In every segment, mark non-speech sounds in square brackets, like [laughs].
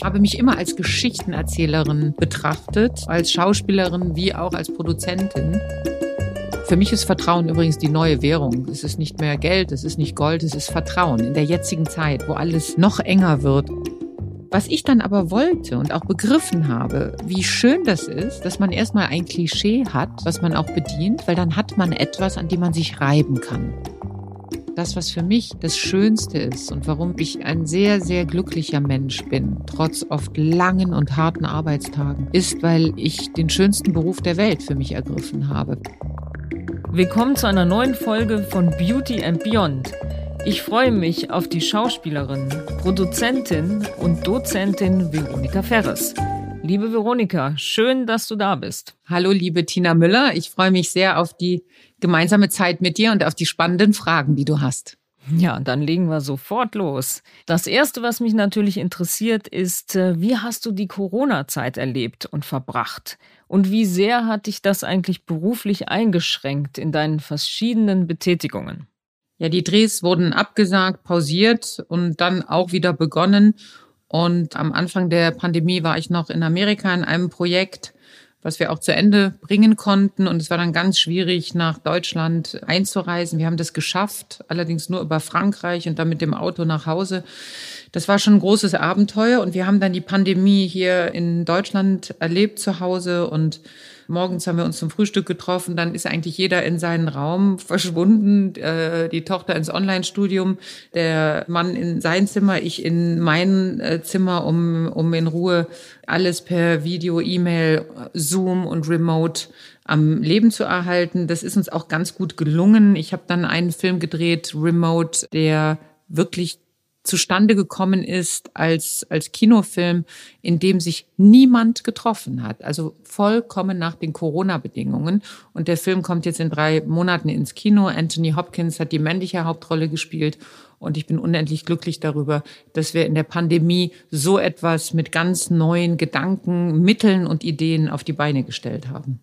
Ich habe mich immer als Geschichtenerzählerin betrachtet, als Schauspielerin wie auch als Produzentin. Für mich ist Vertrauen übrigens die neue Währung. Es ist nicht mehr Geld, es ist nicht Gold, es ist Vertrauen in der jetzigen Zeit, wo alles noch enger wird. Was ich dann aber wollte und auch begriffen habe, wie schön das ist, dass man erstmal ein Klischee hat, was man auch bedient, weil dann hat man etwas, an dem man sich reiben kann. Das, was für mich das Schönste ist und warum ich ein sehr, sehr glücklicher Mensch bin, trotz oft langen und harten Arbeitstagen, ist, weil ich den schönsten Beruf der Welt für mich ergriffen habe. Willkommen zu einer neuen Folge von Beauty and Beyond. Ich freue mich auf die Schauspielerin, Produzentin und Dozentin Veronika Ferres. Liebe Veronika, schön, dass du da bist. Hallo, liebe Tina Müller. Ich freue mich sehr auf die gemeinsame Zeit mit dir und auf die spannenden Fragen, die du hast. Ja, dann legen wir sofort los. Das Erste, was mich natürlich interessiert, ist, äh, wie hast du die Corona-Zeit erlebt und verbracht? Und wie sehr hat dich das eigentlich beruflich eingeschränkt in deinen verschiedenen Betätigungen? Ja, die Drehs wurden abgesagt, pausiert und dann auch wieder begonnen. Und am Anfang der Pandemie war ich noch in Amerika in einem Projekt, was wir auch zu Ende bringen konnten. Und es war dann ganz schwierig, nach Deutschland einzureisen. Wir haben das geschafft, allerdings nur über Frankreich und dann mit dem Auto nach Hause. Das war schon ein großes Abenteuer. Und wir haben dann die Pandemie hier in Deutschland erlebt zu Hause und Morgens haben wir uns zum Frühstück getroffen, dann ist eigentlich jeder in seinen Raum verschwunden. Äh, die Tochter ins Online-Studium, der Mann in sein Zimmer, ich in mein äh, Zimmer, um, um in Ruhe alles per Video, E-Mail, Zoom und Remote am Leben zu erhalten. Das ist uns auch ganz gut gelungen. Ich habe dann einen Film gedreht, Remote, der wirklich zustande gekommen ist als, als Kinofilm, in dem sich niemand getroffen hat. Also vollkommen nach den Corona-Bedingungen. Und der Film kommt jetzt in drei Monaten ins Kino. Anthony Hopkins hat die männliche Hauptrolle gespielt. Und ich bin unendlich glücklich darüber, dass wir in der Pandemie so etwas mit ganz neuen Gedanken, Mitteln und Ideen auf die Beine gestellt haben.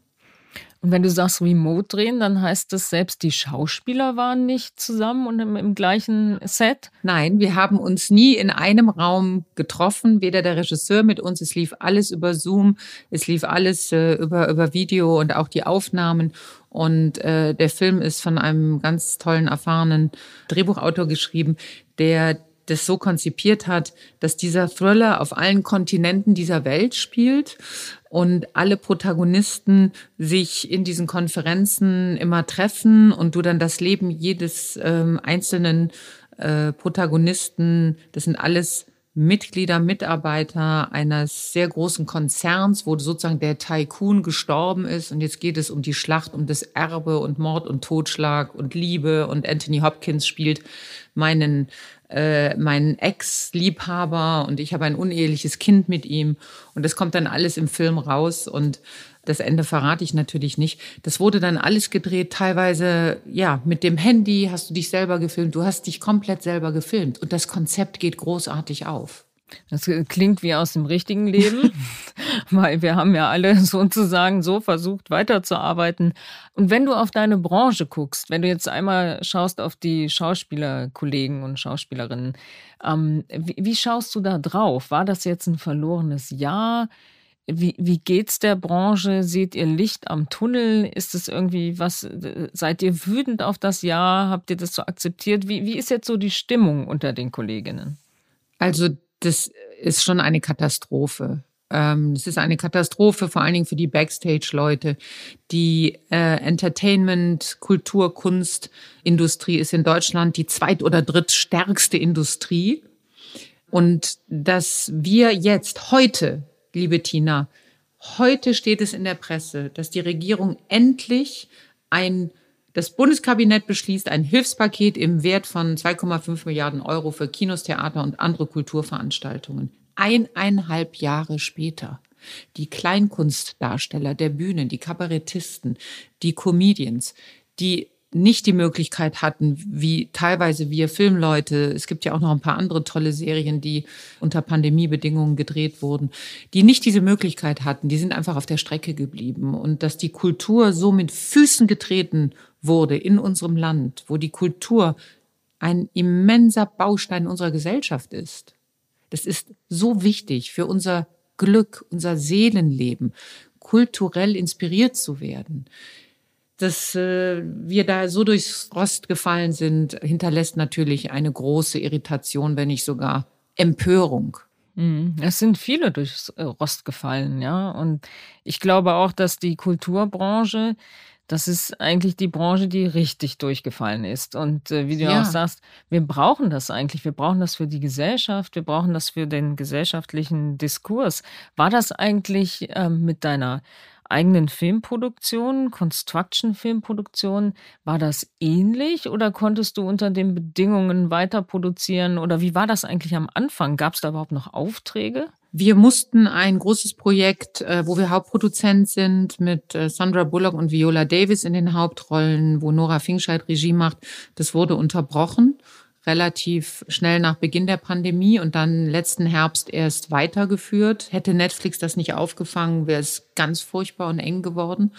Und wenn du sagst Remote drehen, dann heißt das, selbst die Schauspieler waren nicht zusammen und im, im, gleichen Set? Nein, wir haben uns nie in einem Raum getroffen, weder der Regisseur mit uns. Es lief alles über Zoom, es lief alles äh, über, über Video und auch die Aufnahmen. Und äh, der Film ist von einem ganz tollen, erfahrenen Drehbuchautor geschrieben, der das so konzipiert hat, dass dieser Thriller auf allen Kontinenten dieser Welt spielt und alle Protagonisten sich in diesen Konferenzen immer treffen und du dann das Leben jedes ähm, einzelnen äh, Protagonisten, das sind alles Mitglieder, Mitarbeiter eines sehr großen Konzerns, wo sozusagen der Tycoon gestorben ist. Und jetzt geht es um die Schlacht, um das Erbe und Mord und Totschlag und Liebe. Und Anthony Hopkins spielt meinen äh, meinen Ex-Liebhaber und ich habe ein uneheliches Kind mit ihm und das kommt dann alles im Film raus und das Ende verrate ich natürlich nicht. Das wurde dann alles gedreht, teilweise, ja, mit dem Handy hast du dich selber gefilmt, du hast dich komplett selber gefilmt und das Konzept geht großartig auf. Das klingt wie aus dem richtigen Leben, [laughs] weil wir haben ja alle [laughs] sozusagen so versucht weiterzuarbeiten. Und wenn du auf deine Branche guckst, wenn du jetzt einmal schaust auf die Schauspielerkollegen und Schauspielerinnen, ähm, wie, wie, schaust du da drauf? War das jetzt ein verlorenes Jahr? Wie, wie geht's der Branche? Seht ihr Licht am Tunnel? Ist es irgendwie was? Seid ihr wütend auf das Jahr? Habt ihr das so akzeptiert? Wie, wie ist jetzt so die Stimmung unter den Kolleginnen? Also das ist schon eine Katastrophe. Ähm, es ist eine Katastrophe, vor allen Dingen für die Backstage-Leute. Die äh, Entertainment, Kultur, Kunst, Industrie ist in Deutschland die zweit- oder drittstärkste Industrie. Und dass wir jetzt, heute, liebe Tina, heute steht es in der Presse, dass die Regierung endlich ein das Bundeskabinett beschließt ein Hilfspaket im Wert von 2,5 Milliarden Euro für Kinos, Theater und andere Kulturveranstaltungen. Eineinhalb Jahre später. Die Kleinkunstdarsteller der Bühnen, die Kabarettisten, die Comedians, die nicht die Möglichkeit hatten, wie teilweise wir Filmleute, es gibt ja auch noch ein paar andere tolle Serien, die unter Pandemiebedingungen gedreht wurden, die nicht diese Möglichkeit hatten, die sind einfach auf der Strecke geblieben. Und dass die Kultur so mit Füßen getreten wurde in unserem Land, wo die Kultur ein immenser Baustein unserer Gesellschaft ist. Das ist so wichtig für unser Glück, unser Seelenleben, kulturell inspiriert zu werden. Dass äh, wir da so durchs Rost gefallen sind, hinterlässt natürlich eine große Irritation, wenn nicht sogar Empörung. Mhm. Es sind viele durchs äh, Rost gefallen, ja. Und ich glaube auch, dass die Kulturbranche das ist eigentlich die Branche, die richtig durchgefallen ist. Und äh, wie du ja. auch sagst, wir brauchen das eigentlich. Wir brauchen das für die Gesellschaft. Wir brauchen das für den gesellschaftlichen Diskurs. War das eigentlich äh, mit deiner eigenen Filmproduktion, Construction-Filmproduktion, war das ähnlich oder konntest du unter den Bedingungen weiter produzieren oder wie war das eigentlich am Anfang? Gab es da überhaupt noch Aufträge? Wir mussten ein großes Projekt, äh, wo wir Hauptproduzent sind, mit äh, Sandra Bullock und Viola Davis in den Hauptrollen, wo Nora Fingscheid Regie macht, das wurde unterbrochen, relativ schnell nach Beginn der Pandemie und dann letzten Herbst erst weitergeführt. Hätte Netflix das nicht aufgefangen, wäre es ganz furchtbar und eng geworden.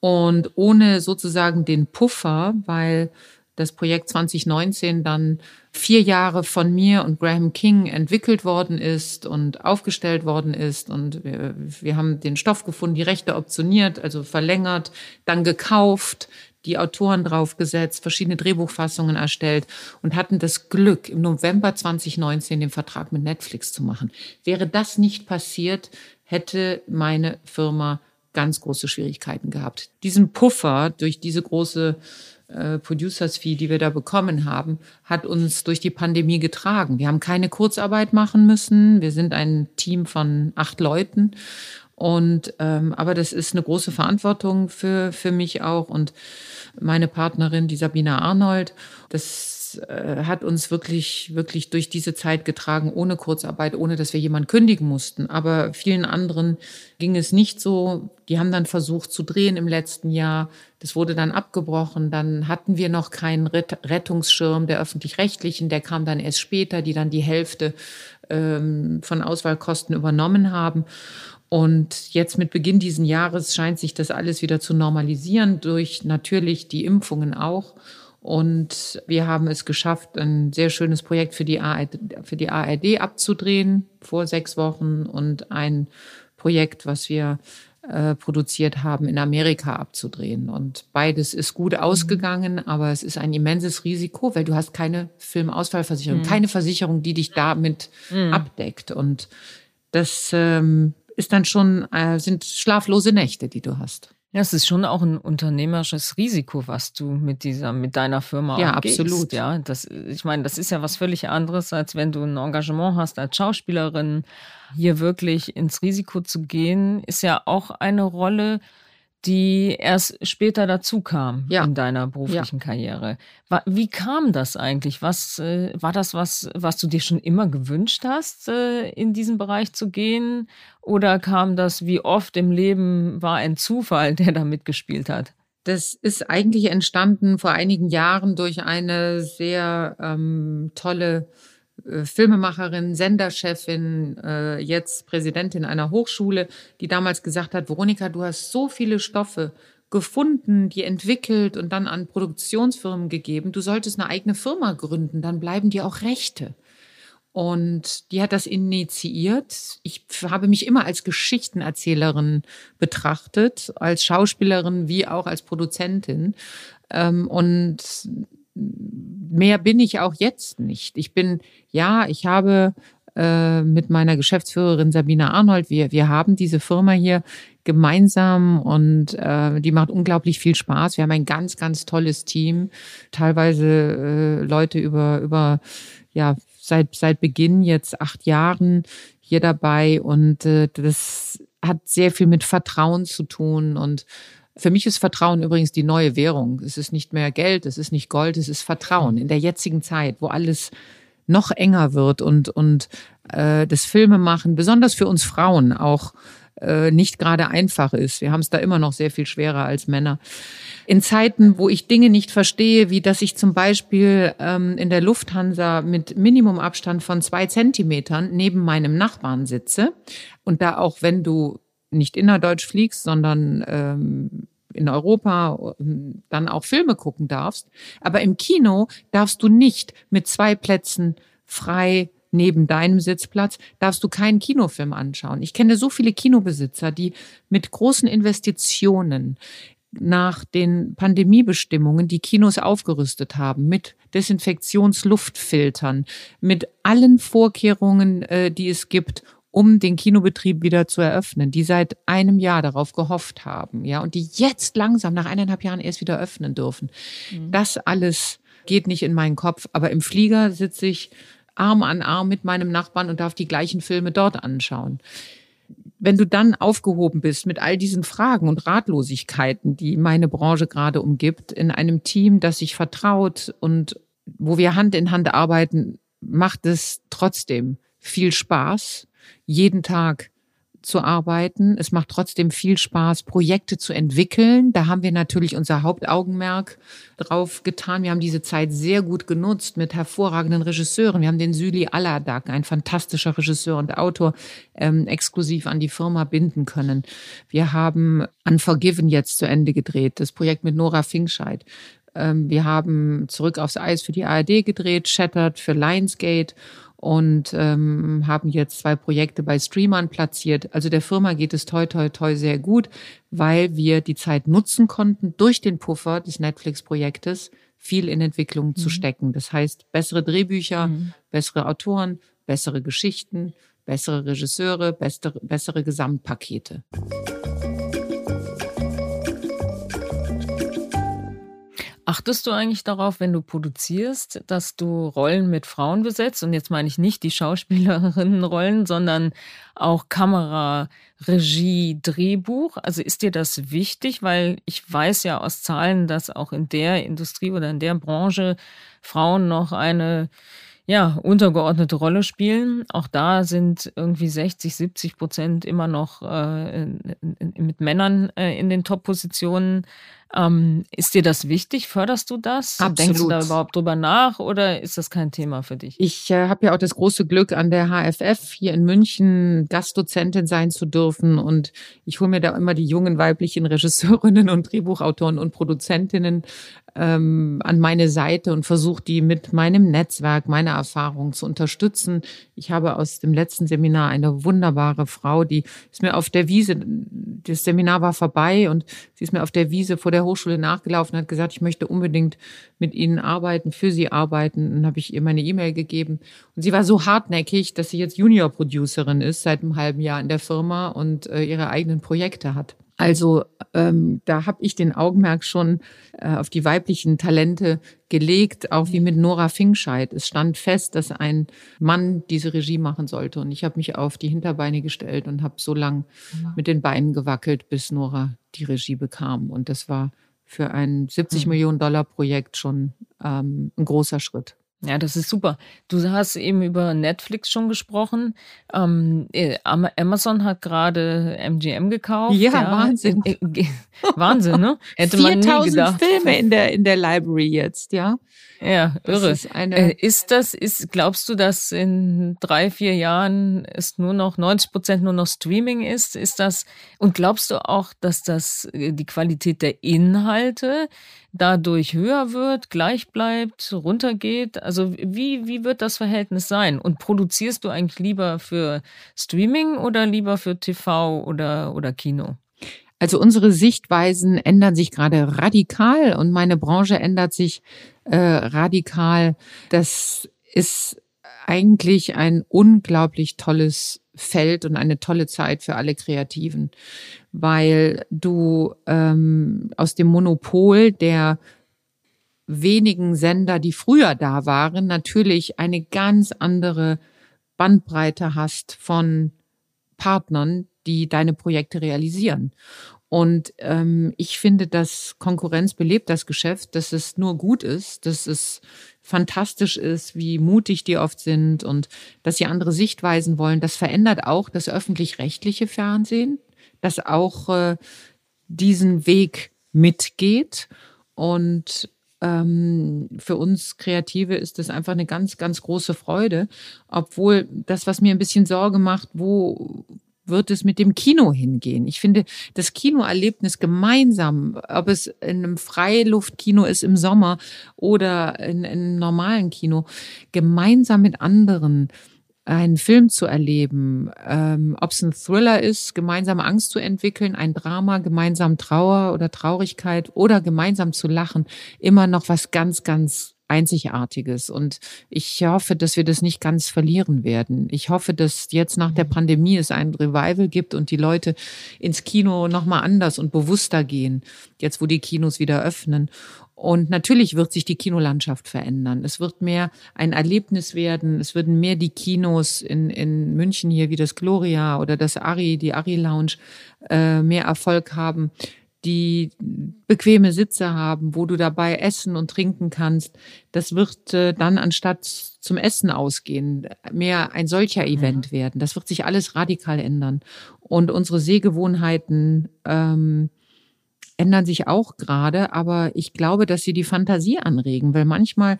Und ohne sozusagen den Puffer, weil das Projekt 2019 dann vier Jahre von mir und Graham King entwickelt worden ist und aufgestellt worden ist. Und wir, wir haben den Stoff gefunden, die Rechte optioniert, also verlängert, dann gekauft, die Autoren draufgesetzt, verschiedene Drehbuchfassungen erstellt und hatten das Glück, im November 2019 den Vertrag mit Netflix zu machen. Wäre das nicht passiert, hätte meine Firma ganz große Schwierigkeiten gehabt. Diesen Puffer durch diese große äh, Producers Fee, die wir da bekommen haben, hat uns durch die Pandemie getragen. Wir haben keine Kurzarbeit machen müssen. Wir sind ein Team von acht Leuten. Und ähm, aber das ist eine große Verantwortung für, für mich auch und meine Partnerin, die Sabina Arnold. Das äh, hat uns wirklich, wirklich durch diese Zeit getragen, ohne Kurzarbeit, ohne dass wir jemanden kündigen mussten. Aber vielen anderen ging es nicht so. Die haben dann versucht zu drehen im letzten Jahr. Das wurde dann abgebrochen. Dann hatten wir noch keinen Rettungsschirm der öffentlich-rechtlichen. Der kam dann erst später, die dann die Hälfte ähm, von Auswahlkosten übernommen haben. Und jetzt mit Beginn dieses Jahres scheint sich das alles wieder zu normalisieren, durch natürlich die Impfungen auch. Und wir haben es geschafft, ein sehr schönes Projekt für die ARD, für die ARD abzudrehen vor sechs Wochen und ein Projekt, was wir äh, produziert haben, in Amerika abzudrehen. Und beides ist gut ausgegangen, aber es ist ein immenses Risiko, weil du hast keine Filmausfallversicherung, mhm. keine Versicherung, die dich damit mhm. abdeckt. Und das ähm, ist dann schon, äh, sind schlaflose Nächte, die du hast. Ja, es ist schon auch ein unternehmerisches Risiko, was du mit dieser, mit deiner Firma ja, gehst, absolut. Ja, das, ich meine, das ist ja was völlig anderes, als wenn du ein Engagement hast als Schauspielerin. Hier wirklich ins Risiko zu gehen, ist ja auch eine Rolle, die erst später dazu kam ja. in deiner beruflichen ja. Karriere. Wie kam das eigentlich? Was äh, war das, was, was du dir schon immer gewünscht hast, äh, in diesen Bereich zu gehen? Oder kam das, wie oft im Leben war ein Zufall, [laughs] der da mitgespielt hat? Das ist eigentlich entstanden vor einigen Jahren durch eine sehr ähm, tolle Filmemacherin, Senderchefin, äh, jetzt Präsidentin einer Hochschule, die damals gesagt hat, Veronika, du hast so viele Stoffe gefunden, die entwickelt und dann an Produktionsfirmen gegeben. Du solltest eine eigene Firma gründen, dann bleiben dir auch Rechte. Und die hat das initiiert. Ich habe mich immer als Geschichtenerzählerin betrachtet, als Schauspielerin wie auch als Produzentin. Ähm, und mehr bin ich auch jetzt nicht. Ich bin, ja, ich habe äh, mit meiner Geschäftsführerin Sabine Arnold, wir, wir haben diese Firma hier gemeinsam und äh, die macht unglaublich viel Spaß. Wir haben ein ganz, ganz tolles Team, teilweise äh, Leute über, über, ja, seit, seit Beginn jetzt acht Jahren hier dabei und äh, das hat sehr viel mit Vertrauen zu tun und für mich ist Vertrauen übrigens die neue Währung. Es ist nicht mehr Geld, es ist nicht Gold, es ist Vertrauen. In der jetzigen Zeit, wo alles noch enger wird und, und äh, das Filme machen, besonders für uns Frauen auch äh, nicht gerade einfach ist. Wir haben es da immer noch sehr viel schwerer als Männer. In Zeiten, wo ich Dinge nicht verstehe, wie dass ich zum Beispiel ähm, in der Lufthansa mit Minimumabstand von zwei Zentimetern neben meinem Nachbarn sitze und da auch wenn du nicht innerdeutsch fliegst, sondern ähm, in Europa ähm, dann auch Filme gucken darfst. Aber im Kino darfst du nicht mit zwei Plätzen frei neben deinem Sitzplatz, darfst du keinen Kinofilm anschauen. Ich kenne so viele Kinobesitzer, die mit großen Investitionen nach den Pandemiebestimmungen die Kinos aufgerüstet haben mit Desinfektionsluftfiltern, mit allen Vorkehrungen, äh, die es gibt, um den Kinobetrieb wieder zu eröffnen, die seit einem Jahr darauf gehofft haben, ja, und die jetzt langsam nach eineinhalb Jahren erst wieder öffnen dürfen. Mhm. Das alles geht nicht in meinen Kopf, aber im Flieger sitze ich Arm an Arm mit meinem Nachbarn und darf die gleichen Filme dort anschauen wenn du dann aufgehoben bist mit all diesen Fragen und Ratlosigkeiten, die meine Branche gerade umgibt, in einem Team, das sich vertraut und wo wir Hand in Hand arbeiten, macht es trotzdem viel Spaß, jeden Tag zu arbeiten. Es macht trotzdem viel Spaß, Projekte zu entwickeln. Da haben wir natürlich unser Hauptaugenmerk drauf getan. Wir haben diese Zeit sehr gut genutzt mit hervorragenden Regisseuren. Wir haben den Süli Aladak, ein fantastischer Regisseur und Autor, ähm, exklusiv an die Firma binden können. Wir haben Unforgiven jetzt zu Ende gedreht, das Projekt mit Nora Finkscheid. Ähm, wir haben Zurück aufs Eis für die ARD gedreht, Shattered für Lionsgate und ähm, haben jetzt zwei Projekte bei Streamern platziert. Also der Firma geht es toi toi toi sehr gut, weil wir die Zeit nutzen konnten, durch den Puffer des Netflix-Projektes viel in Entwicklung mhm. zu stecken. Das heißt, bessere Drehbücher, mhm. bessere Autoren, bessere Geschichten, bessere Regisseure, bessere, bessere Gesamtpakete. Achtest du eigentlich darauf, wenn du produzierst, dass du Rollen mit Frauen besetzt? Und jetzt meine ich nicht die Schauspielerinnenrollen, sondern auch Kamera, Regie, Drehbuch. Also ist dir das wichtig? Weil ich weiß ja aus Zahlen, dass auch in der Industrie oder in der Branche Frauen noch eine ja, untergeordnete Rolle spielen. Auch da sind irgendwie 60, 70 Prozent immer noch äh, mit Männern äh, in den Top-Positionen. Ähm, ist dir das wichtig? Förderst du das? Absolut. Denkst du da überhaupt drüber nach oder ist das kein Thema für dich? Ich äh, habe ja auch das große Glück, an der HFF hier in München Gastdozentin sein zu dürfen. Und ich hole mir da immer die jungen weiblichen [laughs] Regisseurinnen und Drehbuchautoren und Produzentinnen ähm, an meine Seite und versuche die mit meinem Netzwerk, meiner Erfahrung zu unterstützen. Ich habe aus dem letzten Seminar eine wunderbare Frau, die ist mir auf der Wiese, das Seminar war vorbei und sie ist mir auf der Wiese vor der Hochschule nachgelaufen hat gesagt, ich möchte unbedingt mit Ihnen arbeiten, für Sie arbeiten. Dann habe ich ihr meine E-Mail gegeben. Und sie war so hartnäckig, dass sie jetzt Junior-Producerin ist seit einem halben Jahr in der Firma und äh, ihre eigenen Projekte hat. Also ähm, da habe ich den Augenmerk schon äh, auf die weiblichen Talente gelegt, auch wie mit Nora Finkscheid. Es stand fest, dass ein Mann diese Regie machen sollte. Und ich habe mich auf die Hinterbeine gestellt und habe so lang mit den Beinen gewackelt, bis Nora die Regie bekam. Und das war für ein 70 mhm. Millionen Dollar Projekt schon ähm, ein großer Schritt. Ja, das ist super. Du hast eben über Netflix schon gesprochen. Ähm, äh, Amazon hat gerade MGM gekauft. Ja, ja. Wahnsinn. Äh, äh, [laughs] Wahnsinn, ne? Hätte man nie gedacht. Filme in der, in der Library jetzt, ja. Ja, irre. Das ist, eine ist das, ist, glaubst du, dass in drei, vier Jahren es nur noch 90 Prozent nur noch Streaming ist? Ist das, und glaubst du auch, dass das, die Qualität der Inhalte dadurch höher wird, gleich bleibt, runtergeht? Also wie, wie wird das Verhältnis sein? Und produzierst du eigentlich lieber für Streaming oder lieber für TV oder, oder Kino? Also unsere Sichtweisen ändern sich gerade radikal und meine Branche ändert sich äh, radikal. Das ist eigentlich ein unglaublich tolles Feld und eine tolle Zeit für alle Kreativen, weil du ähm, aus dem Monopol der wenigen Sender, die früher da waren, natürlich eine ganz andere Bandbreite hast von Partnern, die deine Projekte realisieren. Und ähm, ich finde, dass Konkurrenz belebt das Geschäft, dass es nur gut ist, dass es fantastisch ist, wie mutig die oft sind und dass sie andere Sichtweisen wollen. Das verändert auch das öffentlich-rechtliche Fernsehen, das auch äh, diesen Weg mitgeht. Und ähm, für uns Kreative ist das einfach eine ganz, ganz große Freude. Obwohl das, was mir ein bisschen Sorge macht, wo wird es mit dem Kino hingehen? Ich finde, das Kinoerlebnis gemeinsam, ob es in einem Freiluftkino ist im Sommer oder in, in einem normalen Kino, gemeinsam mit anderen einen Film zu erleben, ähm, ob es ein Thriller ist, gemeinsam Angst zu entwickeln, ein Drama, gemeinsam Trauer oder Traurigkeit oder gemeinsam zu lachen, immer noch was ganz, ganz Einzigartiges. Und ich hoffe, dass wir das nicht ganz verlieren werden. Ich hoffe, dass jetzt nach der mhm. Pandemie es ein Revival gibt und die Leute ins Kino nochmal anders und bewusster gehen, jetzt wo die Kinos wieder öffnen. Und natürlich wird sich die Kinolandschaft verändern. Es wird mehr ein Erlebnis werden. Es würden mehr die Kinos in, in München hier wie das Gloria oder das Ari, die Ari Lounge, äh, mehr Erfolg haben die bequeme Sitze haben, wo du dabei essen und trinken kannst. Das wird äh, dann anstatt zum Essen ausgehen, mehr ein solcher Event mhm. werden. Das wird sich alles radikal ändern. Und unsere Sehgewohnheiten ähm, ändern sich auch gerade, aber ich glaube, dass sie die Fantasie anregen, weil manchmal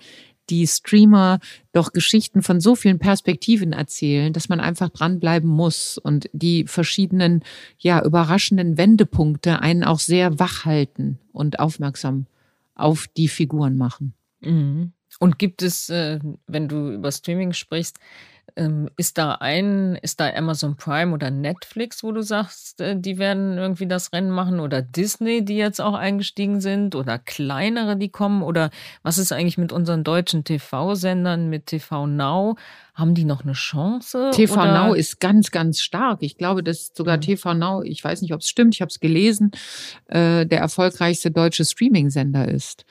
die Streamer doch Geschichten von so vielen Perspektiven erzählen, dass man einfach dranbleiben muss und die verschiedenen, ja, überraschenden Wendepunkte einen auch sehr wach halten und aufmerksam auf die Figuren machen. Mhm. Und gibt es, äh, wenn du über Streaming sprichst, ähm, ist da ein, ist da Amazon Prime oder Netflix, wo du sagst, äh, die werden irgendwie das Rennen machen oder Disney, die jetzt auch eingestiegen sind oder kleinere, die kommen oder was ist eigentlich mit unseren deutschen TV-Sendern, mit TV Now? Haben die noch eine Chance? TV oder? Now ist ganz, ganz stark. Ich glaube, dass sogar mhm. TV Now, ich weiß nicht, ob es stimmt, ich habe es gelesen, äh, der erfolgreichste deutsche Streaming-Sender ist.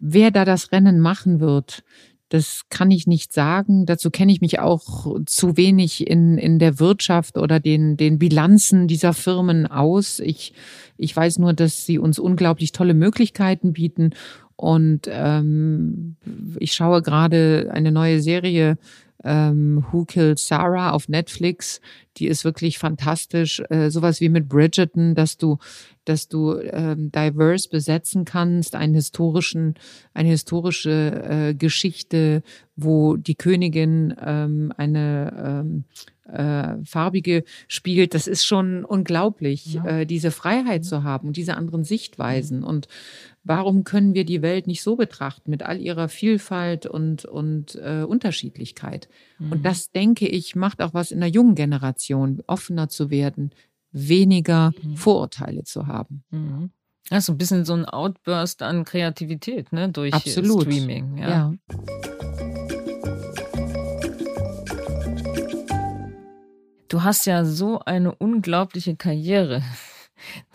Wer da das Rennen machen wird, das kann ich nicht sagen. Dazu kenne ich mich auch zu wenig in, in der Wirtschaft oder den, den Bilanzen dieser Firmen aus. Ich, ich weiß nur, dass sie uns unglaublich tolle Möglichkeiten bieten. Und ähm, ich schaue gerade eine neue Serie ähm, Who Killed Sarah auf Netflix. Die ist wirklich fantastisch. Äh, sowas wie mit Bridgerton, dass du, dass du ähm, diverse besetzen kannst, einen historischen, eine historische äh, Geschichte, wo die Königin ähm, eine ähm, äh, farbige spielt, das ist schon unglaublich, ja. äh, diese Freiheit zu haben und diese anderen Sichtweisen. Und warum können wir die Welt nicht so betrachten mit all ihrer Vielfalt und, und äh, Unterschiedlichkeit? Mhm. Und das, denke ich, macht auch was in der jungen Generation, offener zu werden, weniger mhm. Vorurteile zu haben. Mhm. Das ist so ein bisschen so ein Outburst an Kreativität, ne, durch Absolut. Streaming. ja. ja. Du hast ja so eine unglaubliche Karriere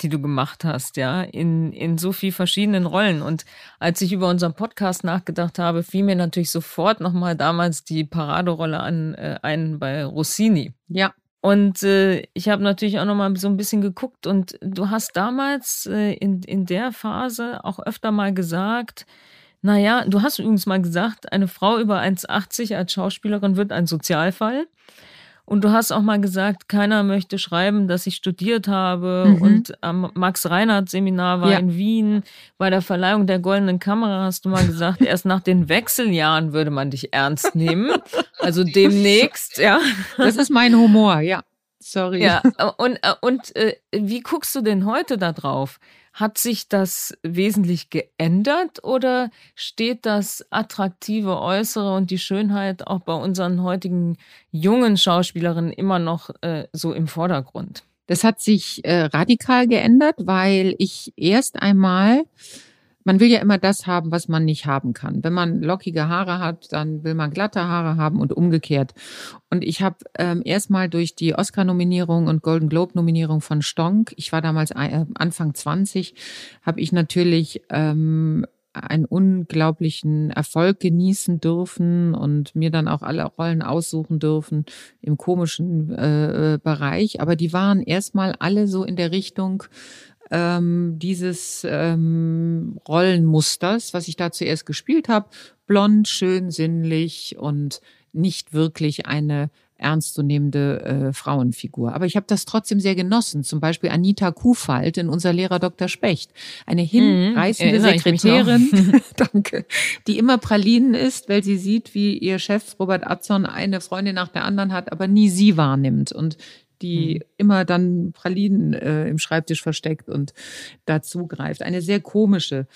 die du gemacht hast, ja, in, in so viel verschiedenen Rollen. Und als ich über unseren Podcast nachgedacht habe, fiel mir natürlich sofort nochmal damals die Paraderolle an äh, ein bei Rossini. Ja. Und äh, ich habe natürlich auch nochmal so ein bisschen geguckt und du hast damals äh, in, in der Phase auch öfter mal gesagt, naja, du hast übrigens mal gesagt, eine Frau über 1,80 als Schauspielerin wird ein Sozialfall. Und du hast auch mal gesagt, keiner möchte schreiben, dass ich studiert habe. Mhm. Und am Max-Reinhardt-Seminar war ja. in Wien. Bei der Verleihung der Goldenen Kamera hast du mal gesagt, [laughs] erst nach den Wechseljahren würde man dich ernst nehmen. Also demnächst, ja. Das ist mein Humor, ja. Sorry. Ja, und, und äh, wie guckst du denn heute da drauf? Hat sich das wesentlich geändert oder steht das attraktive Äußere und die Schönheit auch bei unseren heutigen jungen Schauspielerinnen immer noch äh, so im Vordergrund? Das hat sich äh, radikal geändert, weil ich erst einmal man will ja immer das haben, was man nicht haben kann. Wenn man lockige Haare hat, dann will man glatte Haare haben und umgekehrt. Und ich habe ähm, erstmal durch die Oscar-Nominierung und Golden Globe-Nominierung von Stonk, ich war damals äh, Anfang 20, habe ich natürlich ähm, einen unglaublichen Erfolg genießen dürfen und mir dann auch alle Rollen aussuchen dürfen im komischen äh, Bereich. Aber die waren erstmal alle so in der Richtung, ähm, dieses ähm, Rollenmusters, was ich da zuerst gespielt habe. Blond, schön, sinnlich und nicht wirklich eine ernstzunehmende äh, Frauenfigur. Aber ich habe das trotzdem sehr genossen. Zum Beispiel Anita Kuhfalt in unser Lehrer Dr. Specht. Eine mhm. hinreißende mhm, Sekretärin, [laughs] [laughs] danke, die immer Pralinen ist, weil sie sieht, wie ihr Chef Robert Atzon eine Freundin nach der anderen hat, aber nie sie wahrnimmt. Und die mhm. immer dann Pralinen äh, im Schreibtisch versteckt und dazu greift. Eine sehr komische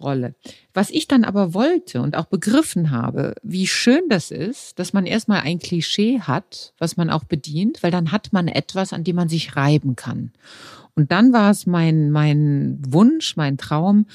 Rolle. Was ich dann aber wollte und auch begriffen habe, wie schön das ist, dass man erstmal ein Klischee hat, was man auch bedient, weil dann hat man etwas, an dem man sich reiben kann. Und dann war es mein, mein Wunsch, mein Traum,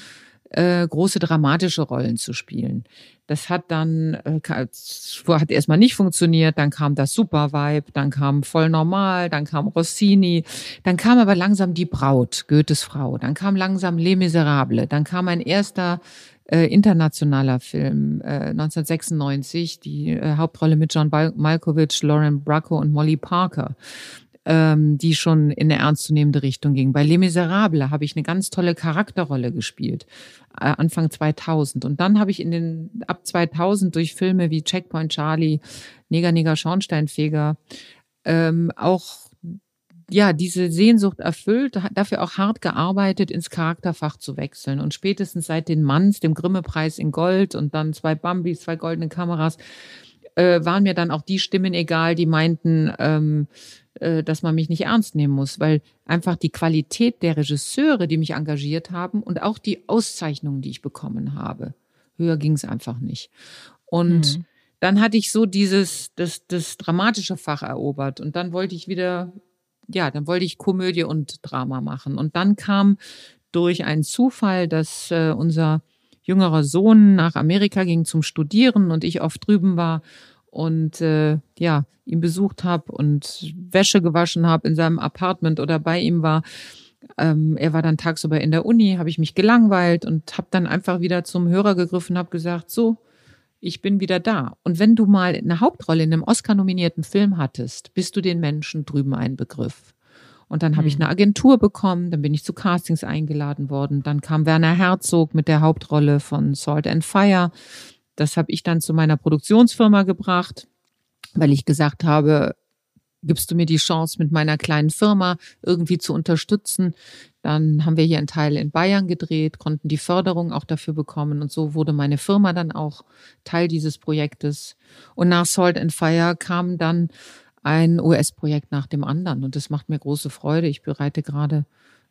äh, große dramatische Rollen zu spielen. Das hat dann, äh, hat erstmal nicht funktioniert, dann kam das Super Vibe, dann kam Voll Normal, dann kam Rossini, dann kam aber langsam Die Braut, Goethes Frau, dann kam langsam Les Miserables, dann kam ein erster äh, internationaler Film äh, 1996, die äh, Hauptrolle mit John Malkovich, Lauren Bracco und Molly Parker ähm, die schon in eine ernstzunehmende Richtung ging. Bei Les Miserables habe ich eine ganz tolle Charakterrolle gespielt, äh, Anfang 2000. Und dann habe ich in den, ab 2000 durch Filme wie Checkpoint Charlie, Neger, Neger, Schornsteinfeger, ähm, auch ja, diese Sehnsucht erfüllt, dafür auch hart gearbeitet, ins Charakterfach zu wechseln. Und spätestens seit den Manns, dem Grimme-Preis in Gold und dann zwei Bambis, zwei goldene Kameras, äh, waren mir dann auch die Stimmen egal, die meinten, ähm, äh, dass man mich nicht ernst nehmen muss, weil einfach die Qualität der Regisseure, die mich engagiert haben und auch die Auszeichnungen, die ich bekommen habe, höher ging es einfach nicht. Und mhm. dann hatte ich so dieses, das, das dramatische Fach erobert und dann wollte ich wieder, ja, dann wollte ich Komödie und Drama machen. Und dann kam durch einen Zufall, dass äh, unser jüngerer Sohn nach Amerika ging zum Studieren und ich oft drüben war und äh, ja, ihn besucht habe und Wäsche gewaschen habe in seinem Apartment oder bei ihm war. Ähm, er war dann tagsüber in der Uni, habe ich mich gelangweilt und habe dann einfach wieder zum Hörer gegriffen, habe gesagt, so, ich bin wieder da. Und wenn du mal eine Hauptrolle in einem Oscar-nominierten Film hattest, bist du den Menschen drüben ein Begriff. Und dann habe ich hm. eine Agentur bekommen, dann bin ich zu Castings eingeladen worden. Dann kam Werner Herzog mit der Hauptrolle von Salt and Fire. Das habe ich dann zu meiner Produktionsfirma gebracht, weil ich gesagt habe, gibst du mir die Chance, mit meiner kleinen Firma irgendwie zu unterstützen. Dann haben wir hier einen Teil in Bayern gedreht, konnten die Förderung auch dafür bekommen und so wurde meine Firma dann auch Teil dieses Projektes. Und nach Salt and Fire kam dann ein US-Projekt nach dem anderen. Und das macht mir große Freude. Ich bereite gerade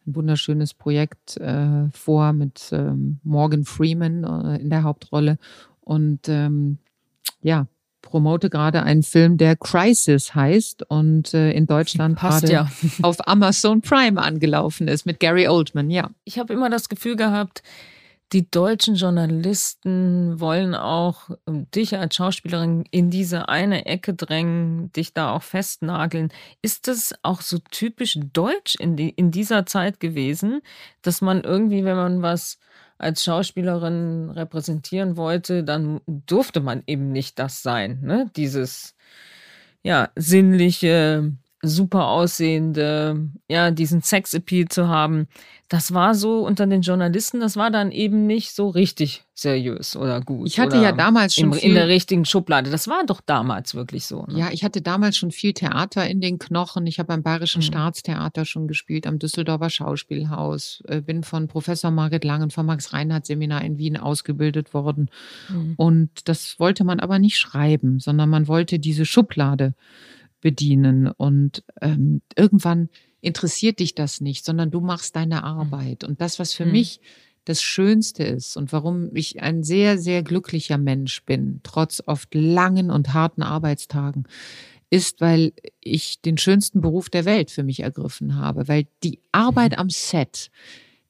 ein wunderschönes Projekt äh, vor mit ähm, Morgan Freeman äh, in der Hauptrolle. Und ähm, ja, promote gerade einen Film, der Crisis heißt und äh, in Deutschland gerade ja. [laughs] auf Amazon Prime angelaufen ist mit Gary Oldman, ja. Ich habe immer das Gefühl gehabt, die deutschen Journalisten wollen auch ähm, dich als Schauspielerin in diese eine Ecke drängen, dich da auch festnageln. Ist das auch so typisch deutsch in, die, in dieser Zeit gewesen, dass man irgendwie, wenn man was als Schauspielerin repräsentieren wollte, dann durfte man eben nicht das sein, ne? Dieses ja sinnliche, super aussehende, ja, diesen Sexappeal zu haben, das war so unter den Journalisten, das war dann eben nicht so richtig seriös oder gut. Ich hatte ja damals schon im, viel, in der richtigen Schublade. Das war doch damals wirklich so. Ne? Ja, ich hatte damals schon viel Theater in den Knochen. Ich habe beim Bayerischen mhm. Staatstheater schon gespielt, am Düsseldorfer Schauspielhaus. Äh, bin von Professor Margit Langen vom Max Reinhardt Seminar in Wien ausgebildet worden. Mhm. Und das wollte man aber nicht schreiben, sondern man wollte diese Schublade bedienen. Und ähm, irgendwann interessiert dich das nicht, sondern du machst deine mhm. Arbeit. Und das, was für mhm. mich das Schönste ist und warum ich ein sehr, sehr glücklicher Mensch bin, trotz oft langen und harten Arbeitstagen, ist, weil ich den schönsten Beruf der Welt für mich ergriffen habe, weil die Arbeit mhm. am Set,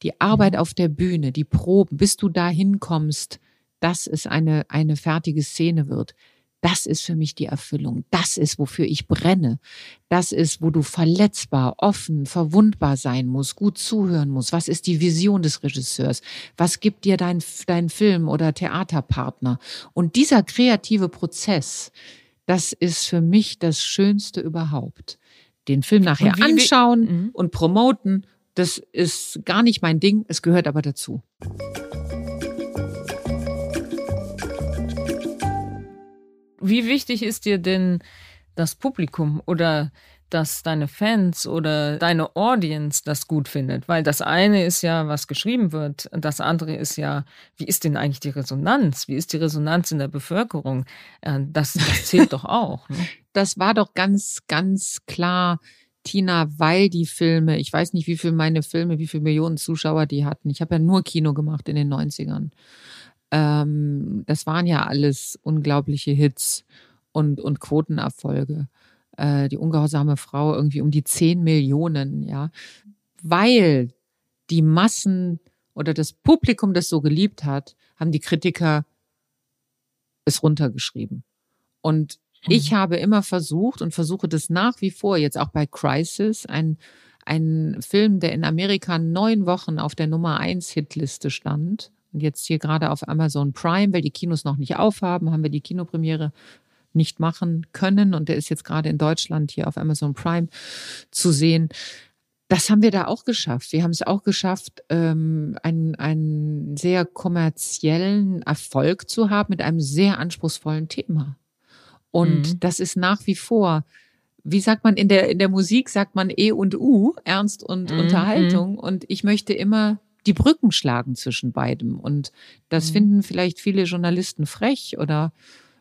die Arbeit mhm. auf der Bühne, die Proben, bis du dahin kommst, dass es eine, eine fertige Szene wird, das ist für mich die Erfüllung. Das ist, wofür ich brenne. Das ist, wo du verletzbar, offen, verwundbar sein musst, gut zuhören musst. Was ist die Vision des Regisseurs? Was gibt dir dein, dein Film oder Theaterpartner? Und dieser kreative Prozess, das ist für mich das Schönste überhaupt. Den Film nachher wie, anschauen mhm. und promoten, das ist gar nicht mein Ding. Es gehört aber dazu. Wie wichtig ist dir denn das Publikum oder dass deine Fans oder deine Audience das gut findet? Weil das eine ist ja, was geschrieben wird, das andere ist ja, wie ist denn eigentlich die Resonanz? Wie ist die Resonanz in der Bevölkerung? Äh, das, das zählt doch auch. Ne? [laughs] Das war doch ganz, ganz klar Tina, weil die Filme, ich weiß nicht, wie viel meine Filme, wie viele Millionen Zuschauer die hatten. Ich habe ja nur Kino gemacht in den 90ern. Ähm, das waren ja alles unglaubliche Hits und, und Quotenerfolge. Äh, die ungehorsame Frau irgendwie um die 10 Millionen, ja. Weil die Massen oder das Publikum das so geliebt hat, haben die Kritiker es runtergeschrieben. Und ich mhm. habe immer versucht und versuche das nach wie vor, jetzt auch bei Crisis, ein, ein Film, der in Amerika neun Wochen auf der Nummer eins Hitliste stand und jetzt hier gerade auf Amazon Prime, weil die Kinos noch nicht aufhaben, haben wir die Kinopremiere nicht machen können und der ist jetzt gerade in Deutschland hier auf Amazon Prime zu sehen. Das haben wir da auch geschafft. Wir haben es auch geschafft, ähm, einen, einen sehr kommerziellen Erfolg zu haben mit einem sehr anspruchsvollen Thema. Und mhm. das ist nach wie vor, wie sagt man in der, in der Musik, sagt man E und U, Ernst und mhm. Unterhaltung. Und ich möchte immer die Brücken schlagen zwischen beidem. Und das mhm. finden vielleicht viele Journalisten frech oder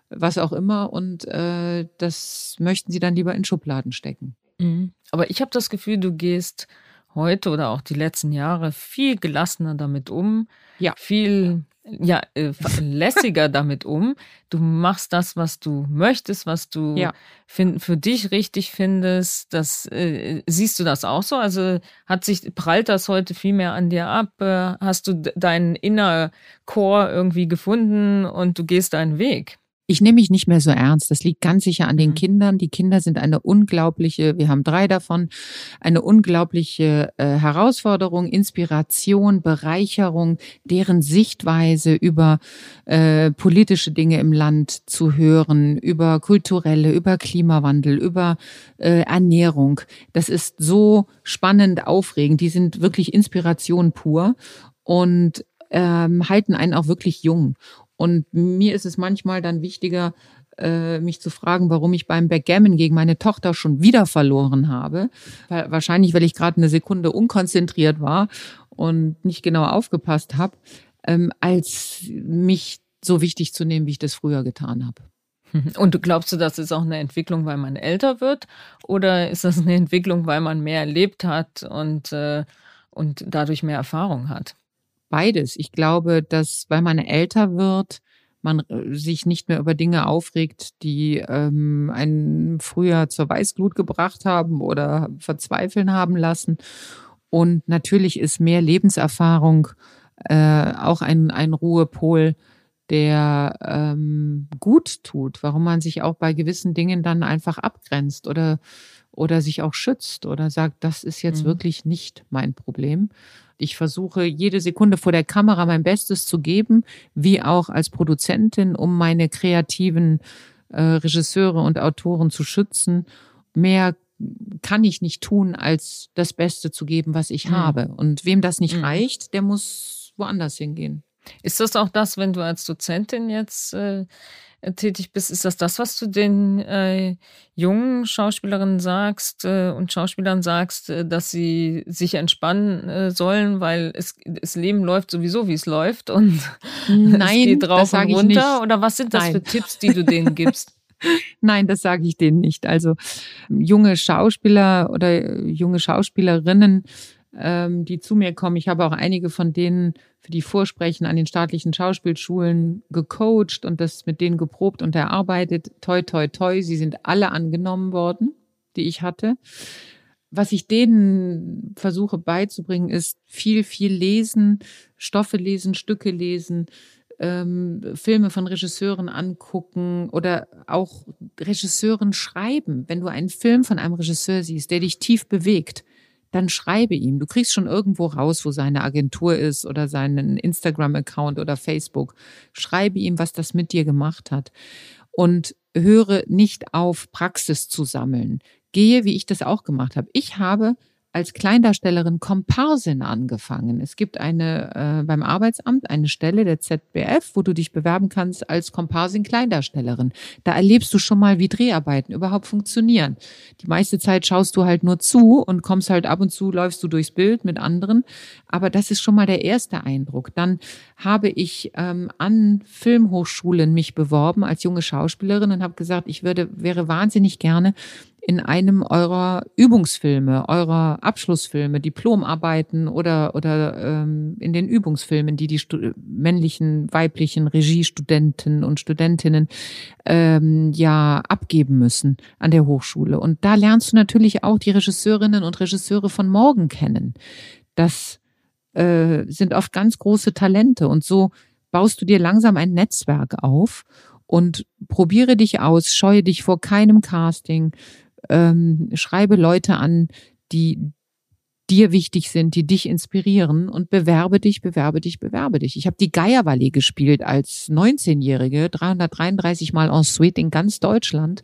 was auch immer. Und äh, das möchten sie dann lieber in Schubladen stecken. Mhm. Aber ich habe das Gefühl, du gehst heute oder auch die letzten Jahre viel gelassener damit um. Ja. Viel ja, äh, lässiger damit um. Du machst das, was du möchtest, was du ja. find, für dich richtig findest. Das äh, siehst du das auch so? Also hat sich prallt das heute viel mehr an dir ab? Äh, hast du deinen Inner Core irgendwie gefunden und du gehst deinen Weg? Ich nehme mich nicht mehr so ernst. Das liegt ganz sicher an den mhm. Kindern. Die Kinder sind eine unglaubliche, wir haben drei davon, eine unglaubliche äh, Herausforderung, Inspiration, Bereicherung, deren Sichtweise über äh, politische Dinge im Land zu hören, über kulturelle, über Klimawandel, über äh, Ernährung. Das ist so spannend, aufregend. Die sind wirklich Inspiration pur und ähm, halten einen auch wirklich jung. Und mir ist es manchmal dann wichtiger, äh, mich zu fragen, warum ich beim Backgammon gegen meine Tochter schon wieder verloren habe. Wahrscheinlich, weil ich gerade eine Sekunde unkonzentriert war und nicht genau aufgepasst habe, ähm, als mich so wichtig zu nehmen, wie ich das früher getan habe. [laughs] Und glaubst du, das ist auch eine Entwicklung, weil man älter wird? Oder ist das eine Entwicklung, weil man mehr erlebt hat und, äh, und dadurch mehr Erfahrung hat? Beides. Ich glaube, dass weil man älter wird, man äh, sich nicht mehr über Dinge aufregt, die ähm, einen früher zur Weißglut gebracht haben oder verzweifeln haben lassen. Und natürlich ist mehr Lebenserfahrung äh, auch ein, ein Ruhepol, der ähm, gut tut, warum man sich auch bei gewissen Dingen dann einfach abgrenzt oder, oder sich auch schützt oder sagt, das ist jetzt mhm. wirklich nicht mein Problem. Ich versuche jede Sekunde vor der Kamera mein Bestes zu geben, wie auch als Produzentin, um meine kreativen äh, Regisseure und Autoren zu schützen. Mehr kann ich nicht tun, als das Beste zu geben, was ich mhm. habe. Und wem das nicht mhm. reicht, der muss woanders hingehen. Ist das auch das, wenn du als Dozentin jetzt äh, äh, tätig bist, ist das das, was du den äh, jungen Schauspielerinnen sagst äh, und Schauspielern sagst, äh, dass sie sich entspannen äh, sollen, weil es, das Leben läuft sowieso, wie es läuft und [laughs] Nein, es geht drauf und runter? Oder was sind das Nein. für Tipps, die du denen gibst? [laughs] Nein, das sage ich denen nicht. Also junge Schauspieler oder junge Schauspielerinnen ähm, die zu mir kommen. Ich habe auch einige von denen für die Vorsprechen an den staatlichen Schauspielschulen gecoacht und das mit denen geprobt und erarbeitet. Toi, toi, toi. Sie sind alle angenommen worden, die ich hatte. Was ich denen versuche beizubringen, ist viel, viel lesen, Stoffe lesen, Stücke lesen, ähm, Filme von Regisseuren angucken oder auch Regisseuren schreiben. Wenn du einen Film von einem Regisseur siehst, der dich tief bewegt, dann schreibe ihm. Du kriegst schon irgendwo raus, wo seine Agentur ist oder seinen Instagram-Account oder Facebook. Schreibe ihm, was das mit dir gemacht hat. Und höre nicht auf, Praxis zu sammeln. Gehe, wie ich das auch gemacht habe. Ich habe als Kleindarstellerin Komparsin angefangen. Es gibt eine äh, beim Arbeitsamt eine Stelle der ZBF, wo du dich bewerben kannst als Komparsin Kleindarstellerin. Da erlebst du schon mal, wie Dreharbeiten überhaupt funktionieren. Die meiste Zeit schaust du halt nur zu und kommst halt ab und zu läufst du durchs Bild mit anderen, aber das ist schon mal der erste Eindruck. Dann habe ich ähm, an Filmhochschulen mich beworben als junge Schauspielerin und habe gesagt, ich würde wäre wahnsinnig gerne in einem eurer Übungsfilme, eurer Abschlussfilme, Diplomarbeiten oder, oder ähm, in den Übungsfilmen, die die Stu männlichen, weiblichen Regiestudenten und Studentinnen ähm, ja abgeben müssen an der Hochschule. Und da lernst du natürlich auch die Regisseurinnen und Regisseure von morgen kennen. Das äh, sind oft ganz große Talente und so baust du dir langsam ein Netzwerk auf und probiere dich aus, scheue dich vor keinem Casting, ähm, schreibe Leute an, die dir wichtig sind, die dich inspirieren und bewerbe dich, bewerbe dich, bewerbe dich. Ich habe die Geierwallee gespielt als 19-Jährige, 333 Mal en suite in ganz Deutschland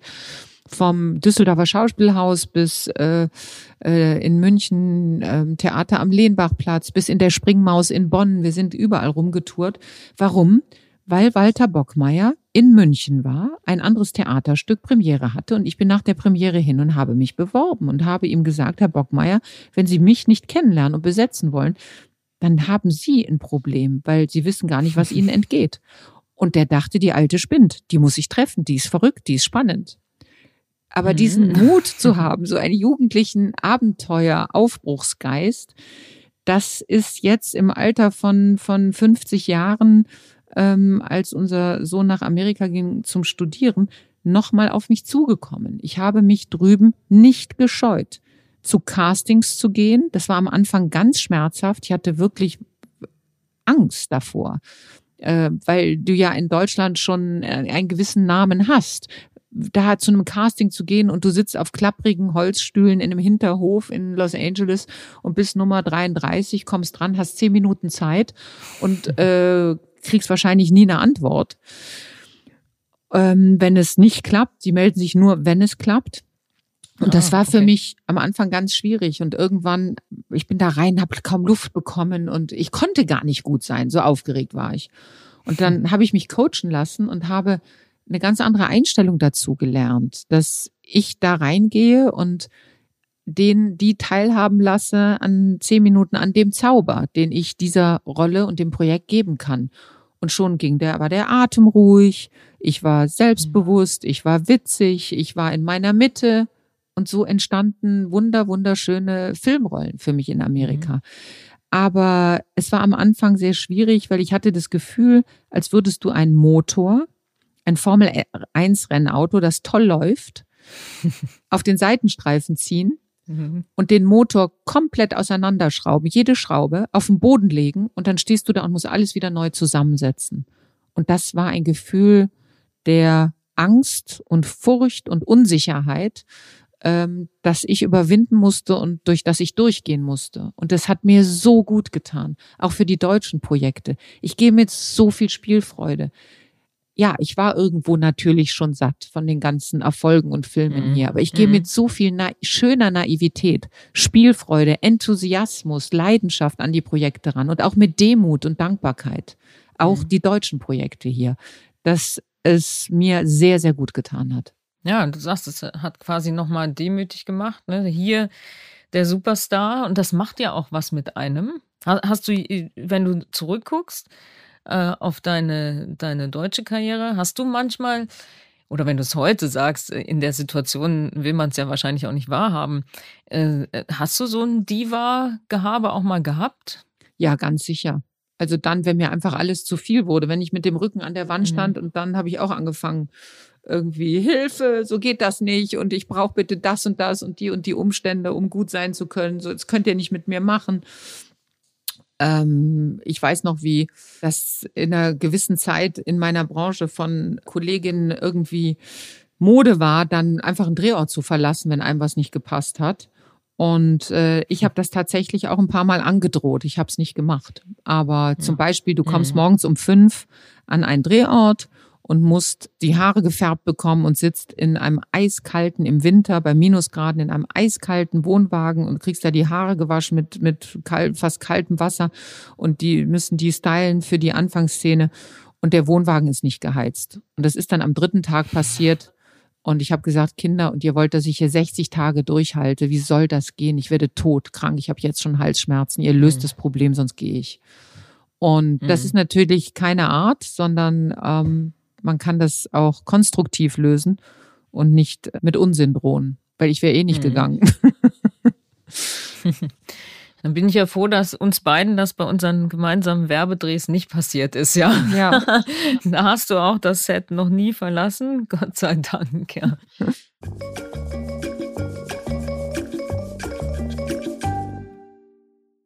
vom Düsseldorfer Schauspielhaus bis äh, äh, in München äh, Theater am Lehnbachplatz bis in der Springmaus in Bonn. Wir sind überall rumgetourt. Warum? Weil Walter Bockmeier in München war, ein anderes Theaterstück Premiere hatte und ich bin nach der Premiere hin und habe mich beworben und habe ihm gesagt, Herr Bockmeier, wenn Sie mich nicht kennenlernen und besetzen wollen, dann haben Sie ein Problem, weil Sie wissen gar nicht, was Ihnen [laughs] entgeht. Und der dachte, die alte spinnt, die muss ich treffen, die ist verrückt, die ist spannend. Aber mhm. diesen Mut zu haben, so einen jugendlichen Abenteuer, Aufbruchsgeist, das ist jetzt im Alter von, von 50 Jahren ähm, als unser Sohn nach Amerika ging zum Studieren, nochmal auf mich zugekommen. Ich habe mich drüben nicht gescheut, zu Castings zu gehen. Das war am Anfang ganz schmerzhaft. Ich hatte wirklich Angst davor, äh, weil du ja in Deutschland schon äh, einen gewissen Namen hast da zu einem Casting zu gehen und du sitzt auf klapprigen Holzstühlen in einem Hinterhof in Los Angeles und bist Nummer 33, kommst dran, hast zehn Minuten Zeit und äh, kriegst wahrscheinlich nie eine Antwort. Ähm, wenn es nicht klappt, sie melden sich nur, wenn es klappt. Und das ah, war für okay. mich am Anfang ganz schwierig. Und irgendwann, ich bin da rein, habe kaum Luft bekommen und ich konnte gar nicht gut sein. So aufgeregt war ich. Und dann hm. habe ich mich coachen lassen und habe eine ganz andere Einstellung dazu gelernt, dass ich da reingehe und den die teilhaben lasse an zehn Minuten an dem Zauber, den ich dieser Rolle und dem Projekt geben kann. Und schon ging der, war der Atem ruhig, ich war selbstbewusst, ich war witzig, ich war in meiner Mitte. Und so entstanden wunder, wunderschöne Filmrollen für mich in Amerika. Mhm. Aber es war am Anfang sehr schwierig, weil ich hatte das Gefühl, als würdest du einen Motor, ein Formel 1 Rennauto, das toll läuft, [laughs] auf den Seitenstreifen ziehen Mhm. und den Motor komplett auseinanderschrauben, jede Schraube auf den Boden legen und dann stehst du da und musst alles wieder neu zusammensetzen. Und das war ein Gefühl der Angst und Furcht und Unsicherheit, ähm, das ich überwinden musste und durch das ich durchgehen musste. Und das hat mir so gut getan, auch für die deutschen Projekte. Ich gehe mit so viel Spielfreude ja, ich war irgendwo natürlich schon satt von den ganzen Erfolgen und Filmen mhm. hier, aber ich gehe mhm. mit so viel na schöner Naivität, Spielfreude, Enthusiasmus, Leidenschaft an die Projekte ran und auch mit Demut und Dankbarkeit. Auch mhm. die deutschen Projekte hier, dass es mir sehr, sehr gut getan hat. Ja, du sagst, es hat quasi nochmal demütig gemacht. Ne? Hier der Superstar und das macht ja auch was mit einem. Hast du, wenn du zurückguckst, äh, auf deine, deine deutsche Karriere? Hast du manchmal, oder wenn du es heute sagst, äh, in der Situation will man es ja wahrscheinlich auch nicht wahrhaben, äh, äh, hast du so ein Diva-Gehabe auch mal gehabt? Ja, ganz sicher. Also dann, wenn mir einfach alles zu viel wurde, wenn ich mit dem Rücken an der Wand mhm. stand mhm. und dann habe ich auch angefangen, irgendwie Hilfe, so geht das nicht und ich brauche bitte das und das und die und die Umstände, um gut sein zu können. So, das könnt ihr nicht mit mir machen. Ähm, ich weiß noch, wie das in einer gewissen Zeit in meiner Branche von Kolleginnen irgendwie Mode war, dann einfach einen Drehort zu verlassen, wenn einem was nicht gepasst hat. Und äh, ich habe das tatsächlich auch ein paar Mal angedroht. Ich habe es nicht gemacht. Aber zum Beispiel, du kommst mhm. morgens um fünf an einen Drehort und musst die Haare gefärbt bekommen und sitzt in einem eiskalten, im Winter bei Minusgraden, in einem eiskalten Wohnwagen und kriegst da die Haare gewaschen mit, mit kalt, fast kaltem Wasser und die müssen die stylen für die Anfangsszene und der Wohnwagen ist nicht geheizt. Und das ist dann am dritten Tag passiert. Und ich habe gesagt, Kinder, und ihr wollt, dass ich hier 60 Tage durchhalte. Wie soll das gehen? Ich werde tot, krank. Ich habe jetzt schon Halsschmerzen. Ihr löst mhm. das Problem, sonst gehe ich. Und mhm. das ist natürlich keine Art, sondern ähm, man kann das auch konstruktiv lösen und nicht mit Unsinn drohen. weil ich wäre eh nicht mhm. gegangen. [laughs] [laughs] Dann bin ich ja froh, dass uns beiden das bei unseren gemeinsamen Werbedrehs nicht passiert ist, ja. Ja. [laughs] da hast du auch das Set noch nie verlassen, Gott sei Dank, ja.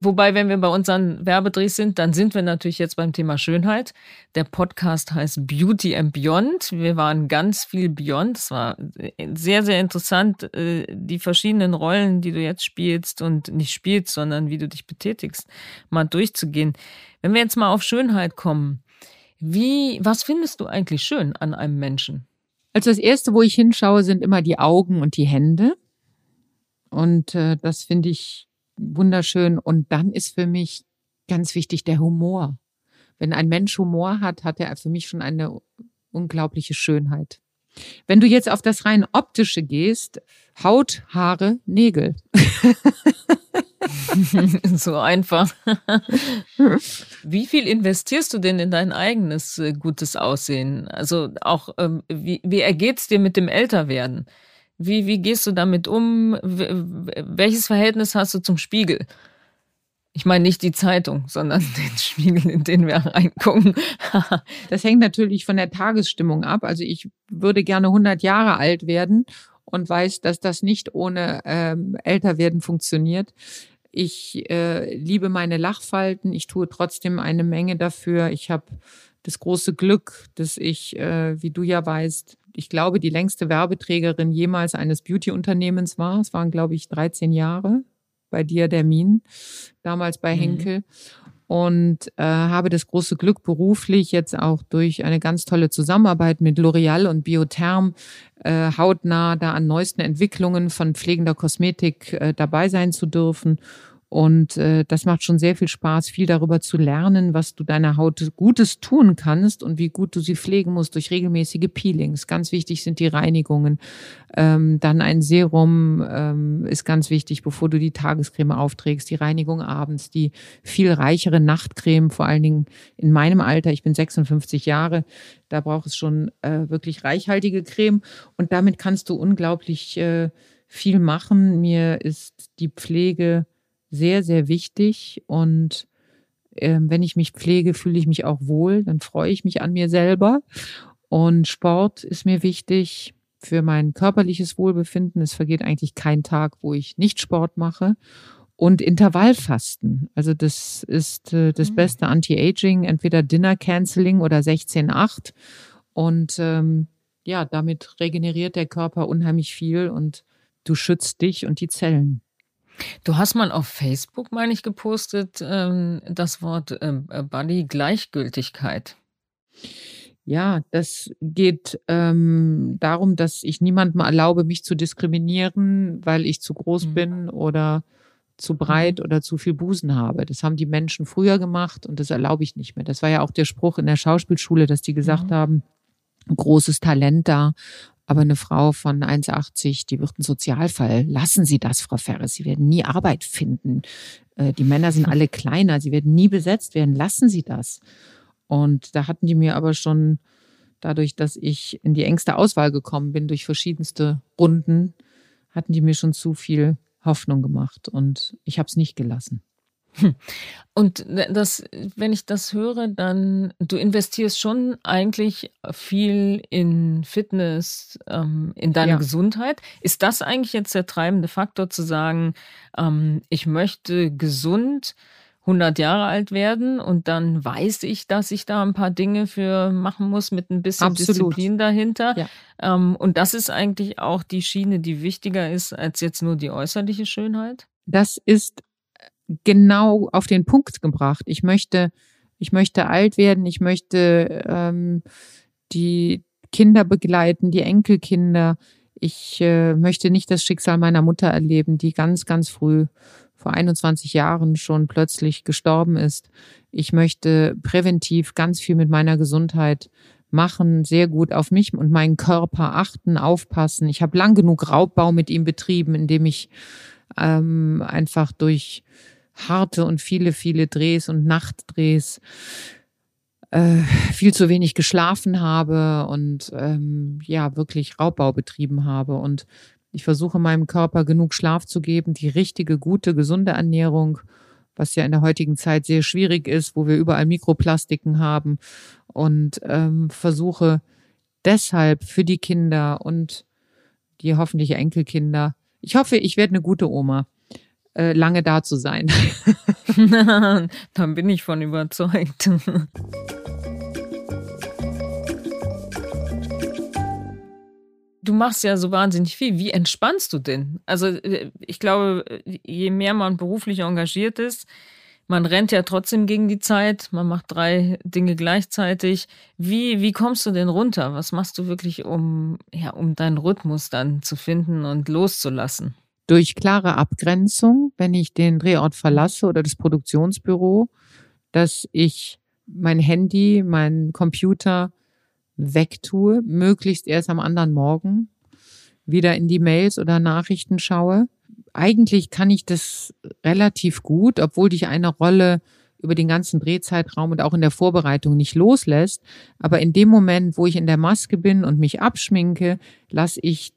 Wobei, wenn wir bei unseren Werbedrehs sind, dann sind wir natürlich jetzt beim Thema Schönheit. Der Podcast heißt Beauty and Beyond. Wir waren ganz viel Beyond. Es war sehr, sehr interessant, äh, die verschiedenen Rollen, die du jetzt spielst und nicht spielst, sondern wie du dich betätigst, mal durchzugehen. Wenn wir jetzt mal auf Schönheit kommen, wie, was findest du eigentlich schön an einem Menschen? Also das erste, wo ich hinschaue, sind immer die Augen und die Hände. Und äh, das finde ich wunderschön. Und dann ist für mich ganz wichtig der Humor. Wenn ein Mensch Humor hat, hat er für mich schon eine unglaubliche Schönheit. Wenn du jetzt auf das rein optische gehst, Haut, Haare, Nägel. [laughs] so einfach. [laughs] wie viel investierst du denn in dein eigenes äh, gutes Aussehen? Also auch, ähm, wie, wie ergeht's dir mit dem Älterwerden? Wie, wie gehst du damit um? Welches Verhältnis hast du zum Spiegel? Ich meine nicht die Zeitung, sondern [laughs] den Spiegel, in den wir reingucken. [laughs] das hängt natürlich von der Tagesstimmung ab. Also ich würde gerne 100 Jahre alt werden und weiß, dass das nicht ohne ähm, Älterwerden funktioniert. Ich äh, liebe meine Lachfalten. Ich tue trotzdem eine Menge dafür. Ich habe das große Glück, dass ich, äh, wie du ja weißt, ich glaube, die längste Werbeträgerin jemals eines Beauty-Unternehmens war. Es waren, glaube ich, 13 Jahre bei dir, der Min, damals bei mhm. Henkel. Und äh, habe das große Glück beruflich jetzt auch durch eine ganz tolle Zusammenarbeit mit L'Oreal und Biotherm äh, hautnah da an neuesten Entwicklungen von pflegender Kosmetik äh, dabei sein zu dürfen und äh, das macht schon sehr viel Spaß, viel darüber zu lernen, was du deiner Haut Gutes tun kannst und wie gut du sie pflegen musst durch regelmäßige Peelings. Ganz wichtig sind die Reinigungen. Ähm, dann ein Serum ähm, ist ganz wichtig, bevor du die Tagescreme aufträgst. Die Reinigung abends, die viel reichere Nachtcreme, vor allen Dingen in meinem Alter. Ich bin 56 Jahre. Da braucht es schon äh, wirklich reichhaltige Creme. Und damit kannst du unglaublich äh, viel machen. Mir ist die Pflege sehr, sehr wichtig. Und äh, wenn ich mich pflege, fühle ich mich auch wohl. Dann freue ich mich an mir selber. Und Sport ist mir wichtig für mein körperliches Wohlbefinden. Es vergeht eigentlich kein Tag, wo ich nicht Sport mache. Und Intervallfasten. Also das ist äh, das mhm. beste Anti-Aging, entweder Dinner Canceling oder 16-8. Und ähm, ja, damit regeneriert der Körper unheimlich viel und du schützt dich und die Zellen. Du hast mal auf Facebook, meine ich, gepostet, ähm, das Wort ähm, äh, Body Gleichgültigkeit. Ja, das geht ähm, darum, dass ich niemandem erlaube, mich zu diskriminieren, weil ich zu groß mhm. bin oder zu breit mhm. oder zu viel Busen habe. Das haben die Menschen früher gemacht und das erlaube ich nicht mehr. Das war ja auch der Spruch in der Schauspielschule, dass die gesagt mhm. haben, großes Talent da aber eine Frau von 1,80, die wird ein Sozialfall. Lassen Sie das, Frau Ferres. Sie werden nie Arbeit finden. Äh, die Männer sind [laughs] alle kleiner. Sie werden nie besetzt werden. Lassen Sie das. Und da hatten die mir aber schon dadurch, dass ich in die engste Auswahl gekommen bin durch verschiedenste Runden, hatten die mir schon zu viel Hoffnung gemacht. Und ich habe es nicht gelassen. Und das, wenn ich das höre, dann du investierst schon eigentlich viel in Fitness, ähm, in deine ja. Gesundheit. Ist das eigentlich jetzt der treibende Faktor zu sagen, ähm, ich möchte gesund 100 Jahre alt werden und dann weiß ich, dass ich da ein paar Dinge für machen muss mit ein bisschen Absolut. Disziplin dahinter. Ja. Ähm, und das ist eigentlich auch die Schiene, die wichtiger ist als jetzt nur die äußerliche Schönheit? Das ist genau auf den Punkt gebracht. Ich möchte, ich möchte alt werden, ich möchte ähm, die Kinder begleiten, die Enkelkinder. Ich äh, möchte nicht das Schicksal meiner Mutter erleben, die ganz, ganz früh vor 21 Jahren schon plötzlich gestorben ist. Ich möchte präventiv ganz viel mit meiner Gesundheit machen, sehr gut auf mich und meinen Körper achten, aufpassen. Ich habe lang genug Raubbau mit ihm betrieben, indem ich ähm, einfach durch harte und viele, viele Drehs und Nachtdrehs äh, viel zu wenig geschlafen habe und ähm, ja, wirklich Raubbau betrieben habe. Und Ich versuche meinem Körper genug Schlaf zu geben, die richtige, gute, gesunde Ernährung, was ja in der heutigen Zeit sehr schwierig ist, wo wir überall Mikroplastiken haben und ähm, versuche deshalb für die Kinder und die hoffentlich Enkelkinder. Ich hoffe, ich werde eine gute Oma, äh, lange da zu sein. [laughs] [laughs] Dann bin ich von überzeugt. Du machst ja so wahnsinnig viel. Wie entspannst du denn? Also äh, ich glaube, je mehr man beruflich engagiert ist, man rennt ja trotzdem gegen die Zeit, man macht drei Dinge gleichzeitig. Wie, wie kommst du denn runter? Was machst du wirklich, um, ja, um deinen Rhythmus dann zu finden und loszulassen? Durch klare Abgrenzung, wenn ich den Drehort verlasse oder das Produktionsbüro, dass ich mein Handy, mein Computer wegtue, möglichst erst am anderen Morgen wieder in die Mails oder Nachrichten schaue eigentlich kann ich das relativ gut, obwohl dich eine Rolle über den ganzen Drehzeitraum und auch in der Vorbereitung nicht loslässt. Aber in dem Moment, wo ich in der Maske bin und mich abschminke, lasse ich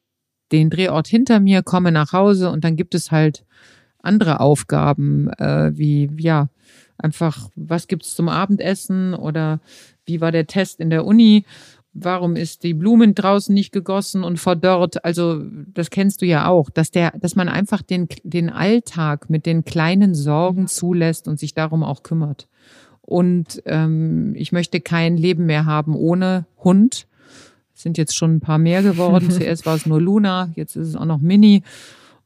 den Drehort hinter mir, komme nach Hause und dann gibt es halt andere Aufgaben, äh, wie ja einfach, was gibt's zum Abendessen oder wie war der Test in der Uni warum ist die Blumen draußen nicht gegossen und verdorrt? Also das kennst du ja auch, dass der, dass man einfach den den Alltag mit den kleinen Sorgen zulässt und sich darum auch kümmert. Und ähm, ich möchte kein Leben mehr haben ohne Hund. Es sind jetzt schon ein paar mehr geworden. [laughs] Zuerst war es nur Luna, jetzt ist es auch noch Mini.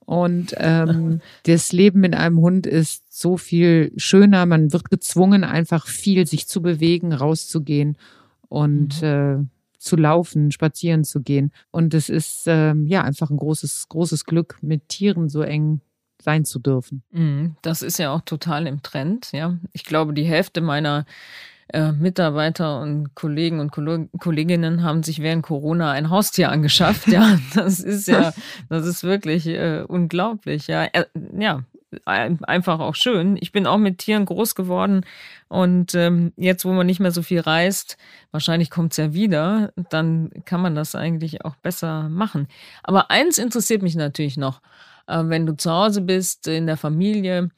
Und ähm, [laughs] das Leben mit einem Hund ist so viel schöner. Man wird gezwungen, einfach viel sich zu bewegen, rauszugehen. Und mhm. äh, zu laufen, spazieren zu gehen. Und es ist ähm, ja einfach ein großes, großes Glück, mit Tieren so eng sein zu dürfen. Mhm, das ist ja auch total im Trend. Ja, ich glaube, die Hälfte meiner äh, Mitarbeiter und Kollegen und Kolleginnen haben sich während Corona ein Haustier angeschafft. [laughs] Ja, das ist ja, das ist wirklich äh, unglaublich. Ja, äh, ja, einfach auch schön. Ich bin auch mit Tieren groß geworden und ähm, jetzt, wo man nicht mehr so viel reist, wahrscheinlich kommt es ja wieder, dann kann man das eigentlich auch besser machen. Aber eins interessiert mich natürlich noch, äh, wenn du zu Hause bist, in der Familie,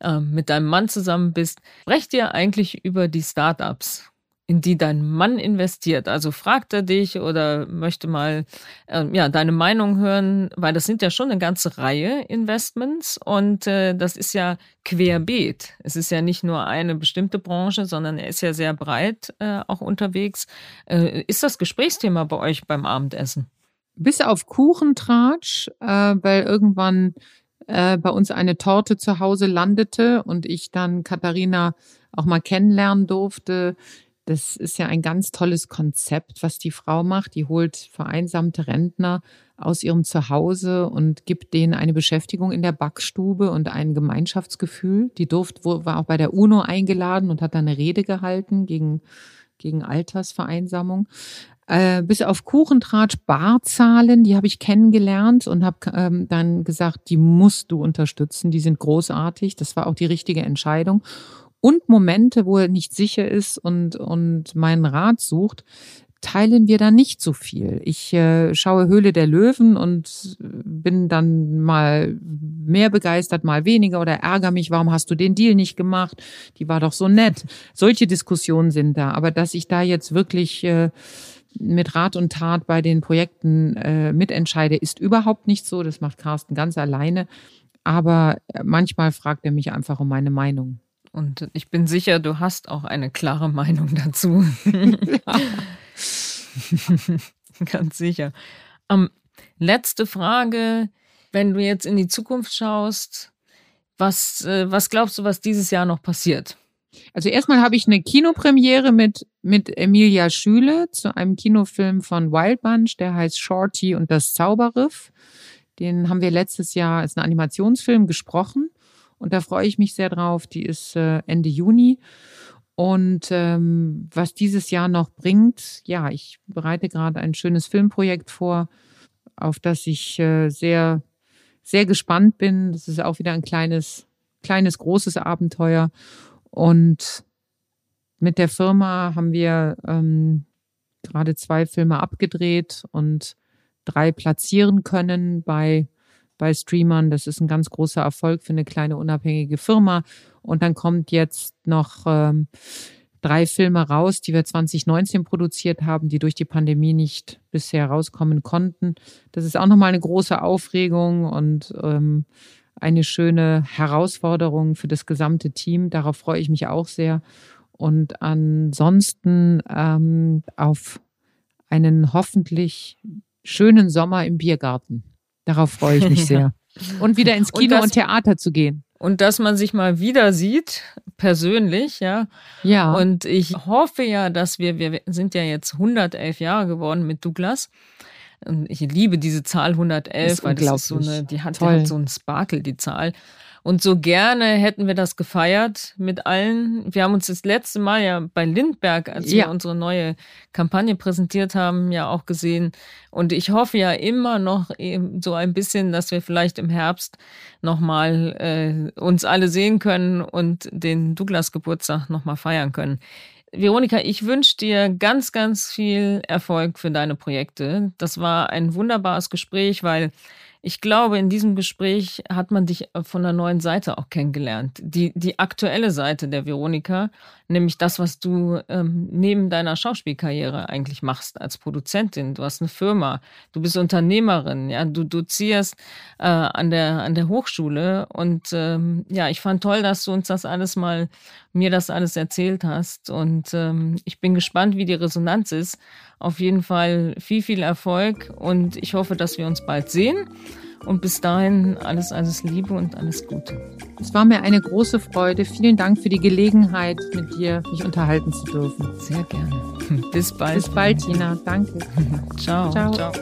äh, mit deinem Mann zusammen bist, sprecht ihr eigentlich über die Startups? in die dein Mann investiert. Also fragt er dich oder möchte mal äh, ja deine Meinung hören, weil das sind ja schon eine ganze Reihe Investments und äh, das ist ja querbeet. Es ist ja nicht nur eine bestimmte Branche, sondern er ist ja sehr breit äh, auch unterwegs. Äh, ist das Gesprächsthema bei euch beim Abendessen? Bis auf Kuchentratsch, äh, weil irgendwann äh, bei uns eine Torte zu Hause landete und ich dann Katharina auch mal kennenlernen durfte das ist ja ein ganz tolles Konzept, was die Frau macht. Die holt vereinsamte Rentner aus ihrem Zuhause und gibt denen eine Beschäftigung in der Backstube und ein Gemeinschaftsgefühl. Die durfte, war auch bei der UNO eingeladen und hat da eine Rede gehalten gegen, gegen Altersvereinsamung. Äh, bis auf Kuchentratsch Barzahlen, die habe ich kennengelernt und habe ähm, dann gesagt, die musst du unterstützen, die sind großartig. Das war auch die richtige Entscheidung und Momente, wo er nicht sicher ist und, und meinen Rat sucht, teilen wir da nicht so viel. Ich äh, schaue Höhle der Löwen und bin dann mal mehr begeistert, mal weniger oder ärgere mich, warum hast du den Deal nicht gemacht? Die war doch so nett. Solche Diskussionen sind da. Aber dass ich da jetzt wirklich äh, mit Rat und Tat bei den Projekten äh, mitentscheide, ist überhaupt nicht so. Das macht Carsten ganz alleine. Aber manchmal fragt er mich einfach um meine Meinung. Und ich bin sicher, du hast auch eine klare Meinung dazu. [laughs] Ganz sicher. Ähm, letzte Frage. Wenn du jetzt in die Zukunft schaust, was, äh, was glaubst du, was dieses Jahr noch passiert? Also erstmal habe ich eine Kinopremiere mit, mit Emilia Schüle zu einem Kinofilm von Wild Bunch, der heißt Shorty und das Zauberriff. Den haben wir letztes Jahr, ist ein Animationsfilm, gesprochen. Und da freue ich mich sehr drauf. Die ist äh, Ende Juni. Und ähm, was dieses Jahr noch bringt, ja, ich bereite gerade ein schönes Filmprojekt vor, auf das ich äh, sehr, sehr gespannt bin. Das ist auch wieder ein kleines, kleines, großes Abenteuer. Und mit der Firma haben wir ähm, gerade zwei Filme abgedreht und drei platzieren können bei, bei Streamern. Das ist ein ganz großer Erfolg für eine kleine unabhängige Firma. Und dann kommt jetzt noch ähm, drei Filme raus, die wir 2019 produziert haben, die durch die Pandemie nicht bisher rauskommen konnten. Das ist auch nochmal eine große Aufregung und ähm, eine schöne Herausforderung für das gesamte Team. Darauf freue ich mich auch sehr. Und ansonsten ähm, auf einen hoffentlich schönen Sommer im Biergarten. Darauf freue ich mich sehr. [laughs] Und wieder ins Kino und, das, und Theater zu gehen. Und dass man sich mal wieder sieht, persönlich, ja. Ja. Und ich hoffe ja, dass wir, wir sind ja jetzt 111 Jahre geworden mit Douglas. Und ich liebe diese Zahl 111, ist weil das ist so eine, die hat, die hat so einen Sparkle, die Zahl. Und so gerne hätten wir das gefeiert mit allen. Wir haben uns das letzte Mal ja bei Lindberg, als ja. wir unsere neue Kampagne präsentiert haben, ja auch gesehen. Und ich hoffe ja immer noch eben so ein bisschen, dass wir vielleicht im Herbst nochmal äh, uns alle sehen können und den Douglas Geburtstag nochmal feiern können. Veronika, ich wünsche dir ganz, ganz viel Erfolg für deine Projekte. Das war ein wunderbares Gespräch, weil ich glaube, in diesem Gespräch hat man dich von der neuen Seite auch kennengelernt. Die, die aktuelle Seite der Veronika, nämlich das, was du ähm, neben deiner Schauspielkarriere eigentlich machst als Produzentin. Du hast eine Firma, du bist Unternehmerin, ja, du dozierst äh, an, der, an der Hochschule. Und ähm, ja, ich fand toll, dass du uns das alles mal, mir das alles erzählt hast. Und ähm, ich bin gespannt, wie die Resonanz ist. Auf jeden Fall viel, viel Erfolg und ich hoffe, dass wir uns bald sehen. Und bis dahin alles, alles Liebe und alles Gute. Es war mir eine große Freude. Vielen Dank für die Gelegenheit, mit dir mich unterhalten zu dürfen. Sehr gerne. [laughs] Bis bald. Bis bald, Tina. Danke. [laughs] Ciao. Ciao. Ciao.